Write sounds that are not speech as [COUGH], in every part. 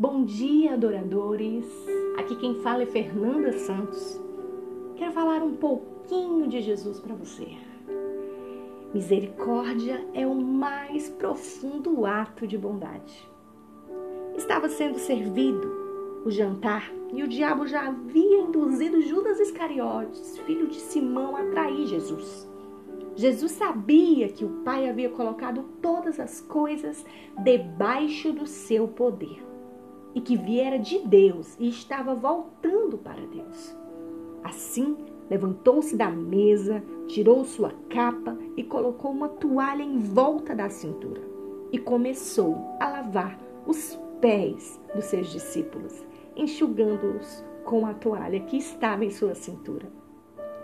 Bom dia, adoradores. Aqui quem fala é Fernanda Santos. Quero falar um pouquinho de Jesus para você. Misericórdia é o mais profundo ato de bondade. Estava sendo servido o jantar e o diabo já havia induzido Judas Iscariotes, filho de Simão, a trair Jesus. Jesus sabia que o Pai havia colocado todas as coisas debaixo do seu poder e que viera de Deus e estava voltando para Deus. Assim, levantou-se da mesa, tirou sua capa e colocou uma toalha em volta da cintura e começou a lavar os pés dos seus discípulos, enxugando-os com a toalha que estava em sua cintura.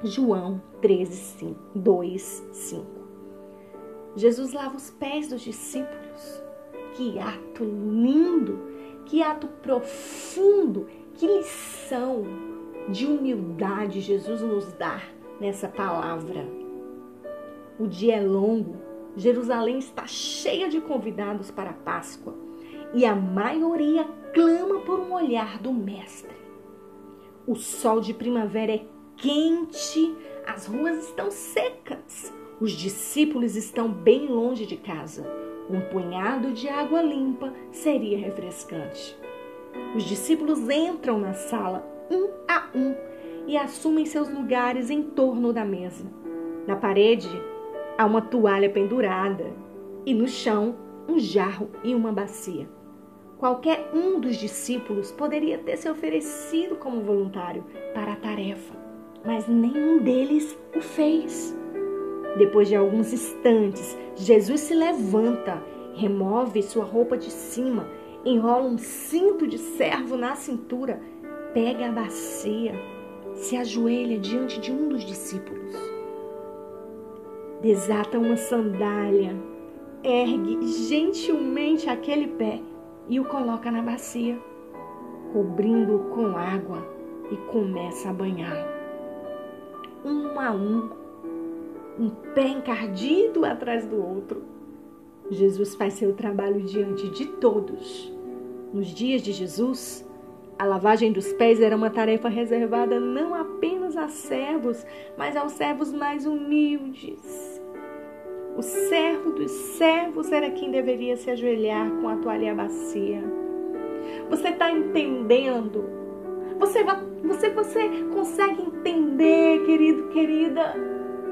João 13, 5, 2, 5. Jesus lava os pés dos discípulos. Que ato lindo, que ato profundo, que lição de humildade Jesus nos dá nessa palavra. O dia é longo, Jerusalém está cheia de convidados para a Páscoa e a maioria clama por um olhar do Mestre. O sol de primavera é quente, as ruas estão secas, os discípulos estão bem longe de casa. Um punhado de água limpa seria refrescante. Os discípulos entram na sala um a um e assumem seus lugares em torno da mesa. Na parede há uma toalha pendurada e no chão um jarro e uma bacia. Qualquer um dos discípulos poderia ter se oferecido como voluntário para a tarefa, mas nenhum deles o fez. Depois de alguns instantes, Jesus se levanta, remove sua roupa de cima, enrola um cinto de servo na cintura, pega a bacia, se ajoelha diante de um dos discípulos, desata uma sandália, ergue gentilmente aquele pé e o coloca na bacia, cobrindo-o com água e começa a banhar. Um a um, um pé encardido atrás do outro. Jesus faz seu trabalho diante de todos. Nos dias de Jesus, a lavagem dos pés era uma tarefa reservada não apenas a servos, mas aos servos mais humildes o servo dos servos era quem deveria se ajoelhar com a toalha bacia. Você está entendendo? Você, você, você consegue entender, querido, querida,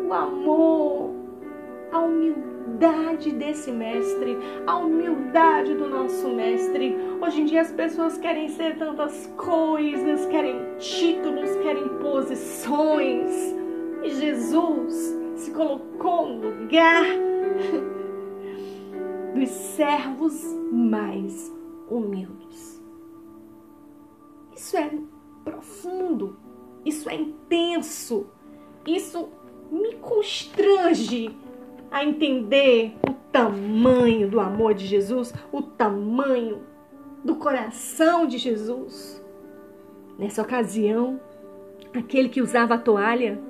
o amor, a humildade desse mestre, a humildade do nosso mestre. Hoje em dia as pessoas querem ser tantas coisas, querem títulos, querem posições. E Jesus se colocou no lugar [LAUGHS] dos servos mais humildes. Isso é profundo, isso é intenso, isso me constrange a entender o tamanho do amor de Jesus, o tamanho do coração de Jesus. Nessa ocasião, aquele que usava a toalha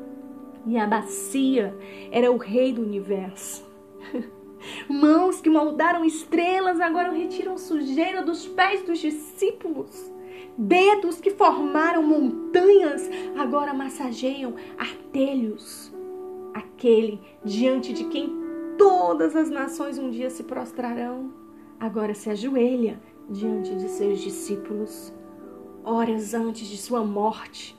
e a bacia era o rei do universo. [LAUGHS] Mãos que moldaram estrelas agora retiram sujeira dos pés dos discípulos. Dedos que formaram montanhas agora massageiam artelhos. Aquele diante de quem todas as nações um dia se prostrarão, agora se ajoelha diante de seus discípulos. Horas antes de sua morte,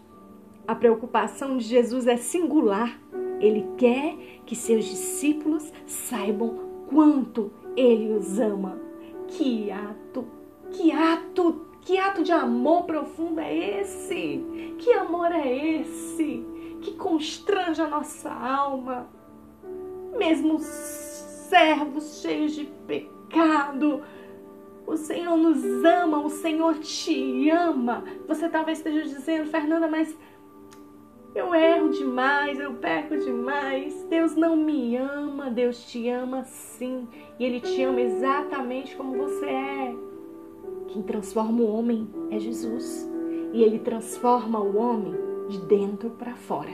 a preocupação de Jesus é singular. Ele quer que seus discípulos saibam quanto ele os ama. Que ato, que ato, que ato de amor profundo é esse? Que amor é esse que constrange a nossa alma? Mesmo servos cheios de pecado, o Senhor nos ama, o Senhor te ama. Você talvez esteja dizendo, Fernanda, mas eu erro demais, eu peco demais. Deus não me ama, Deus te ama sim. E Ele te ama exatamente como você é. Quem transforma o homem é Jesus. E Ele transforma o homem de dentro para fora.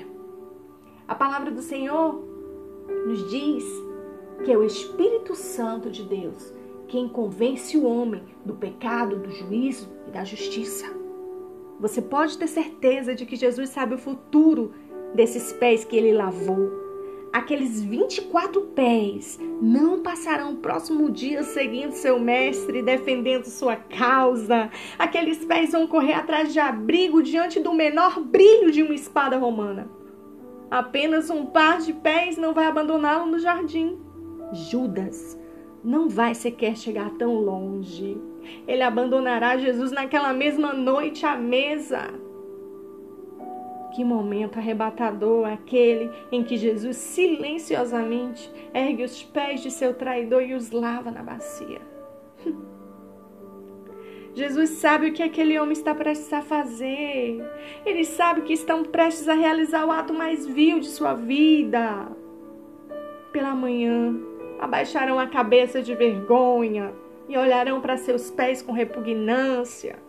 A palavra do Senhor nos diz que é o Espírito Santo de Deus quem convence o homem do pecado, do juízo e da justiça. Você pode ter certeza de que Jesus sabe o futuro desses pés que ele lavou. Aqueles 24 pés não passarão o próximo dia seguindo seu mestre, defendendo sua causa. Aqueles pés vão correr atrás de abrigo diante do menor brilho de uma espada romana. Apenas um par de pés não vai abandoná-lo no jardim. Judas não vai sequer chegar tão longe. Ele abandonará Jesus naquela mesma noite à mesa. Que momento arrebatador aquele em que Jesus silenciosamente ergue os pés de seu traidor e os lava na bacia. [LAUGHS] Jesus sabe o que aquele homem está prestes a fazer. Ele sabe que estão prestes a realizar o ato mais vil de sua vida. Pela manhã, abaixarão a cabeça de vergonha e olharão para seus pés com repugnância.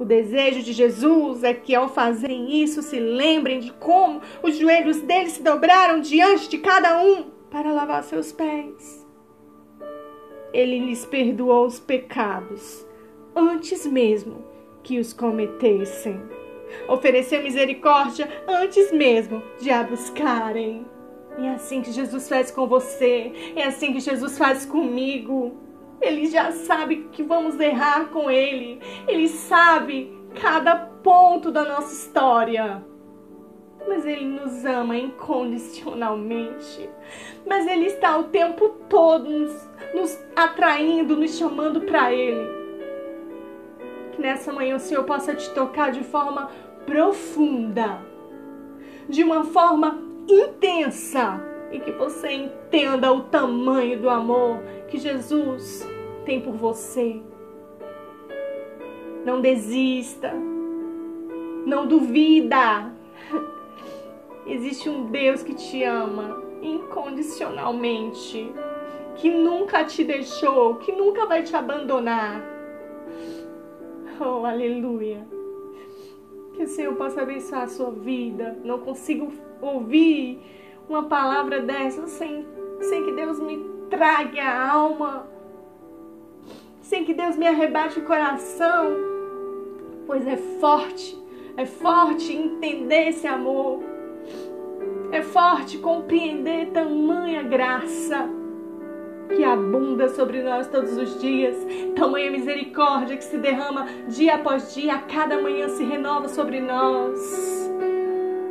O desejo de Jesus é que, ao fazerem isso, se lembrem de como os joelhos deles se dobraram diante de cada um para lavar seus pés. Ele lhes perdoou os pecados antes mesmo que os cometessem. Ofereceu misericórdia antes mesmo de a buscarem. É assim que Jesus faz com você, é assim que Jesus faz comigo. Ele já sabe que vamos errar com Ele, Ele sabe cada ponto da nossa história. Mas Ele nos ama incondicionalmente. Mas Ele está o tempo todo nos, nos atraindo, nos chamando para Ele. Que nessa manhã o Senhor possa te tocar de forma profunda, de uma forma intensa e que você entenda o tamanho do amor que Jesus tem por você. Não desista. Não duvida. Existe um Deus que te ama incondicionalmente, que nunca te deixou, que nunca vai te abandonar. Oh, aleluia. Que o Senhor possa abençoar a sua vida. Não consigo ouvir uma palavra dessa sem, sem que Deus me traga a alma, sem que Deus me arrebate o coração, pois é forte, é forte entender esse amor, é forte compreender tamanha graça que abunda sobre nós todos os dias, tamanha misericórdia que se derrama dia após dia, a cada manhã se renova sobre nós.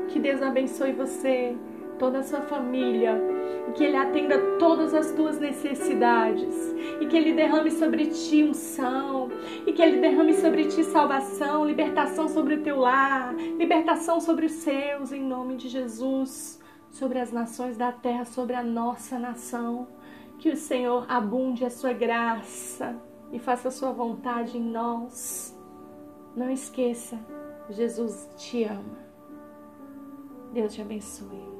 Que Deus abençoe você, toda a sua família, e que Ele atenda todas as tuas necessidades, e que Ele derrame sobre ti unção, e que Ele derrame sobre ti salvação, libertação sobre o teu lar, libertação sobre os seus, em nome de Jesus, sobre as nações da terra, sobre a nossa nação. Que o Senhor abunde a sua graça e faça a sua vontade em nós. Não esqueça, Jesus te ama. Deus te abençoe.